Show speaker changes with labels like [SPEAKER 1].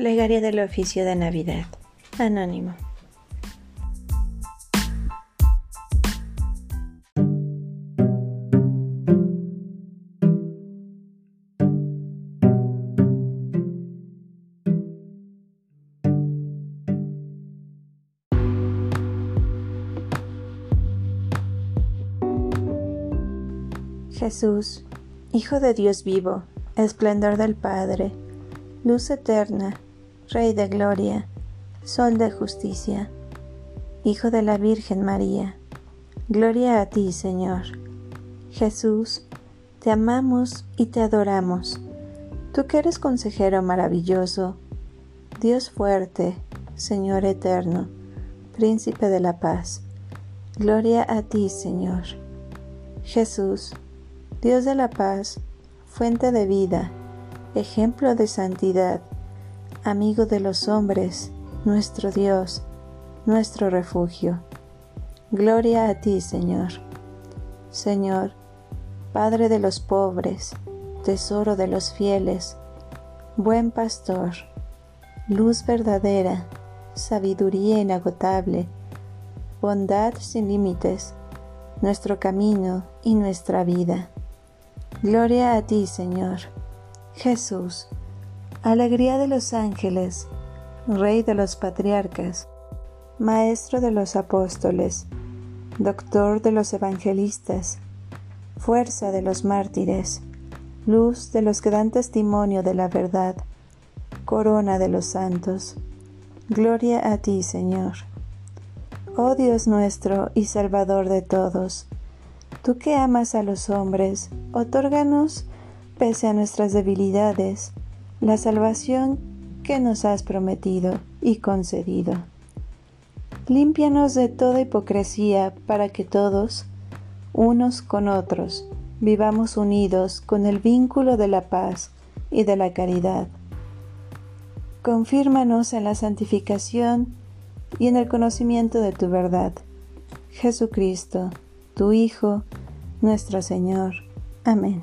[SPEAKER 1] Plegaria del oficio de Navidad. Anónimo. Jesús, Hijo de Dios vivo, esplendor del Padre, luz eterna, Rey de Gloria, Sol de Justicia, Hijo de la Virgen María, Gloria a ti, Señor. Jesús, te amamos y te adoramos. Tú que eres consejero maravilloso, Dios fuerte, Señor eterno, Príncipe de la paz. Gloria a ti, Señor. Jesús, Dios de la paz, fuente de vida, ejemplo de santidad, amigo de los hombres, nuestro Dios, nuestro refugio. Gloria a ti, Señor. Señor, Padre de los pobres, tesoro de los fieles, buen pastor, luz verdadera, sabiduría inagotable, bondad sin límites, nuestro camino y nuestra vida. Gloria a ti, Señor. Jesús, Alegría de los ángeles, Rey de los patriarcas, Maestro de los apóstoles, Doctor de los evangelistas, Fuerza de los mártires, Luz de los que dan testimonio de la verdad, Corona de los santos. Gloria a ti, Señor. Oh Dios nuestro y Salvador de todos, tú que amas a los hombres, otórganos, pese a nuestras debilidades, la salvación que nos has prometido y concedido. Límpianos de toda hipocresía para que todos, unos con otros, vivamos unidos con el vínculo de la paz y de la caridad. Confírmanos en la santificación y en el conocimiento de tu verdad. Jesucristo, tu Hijo, nuestro Señor. Amén.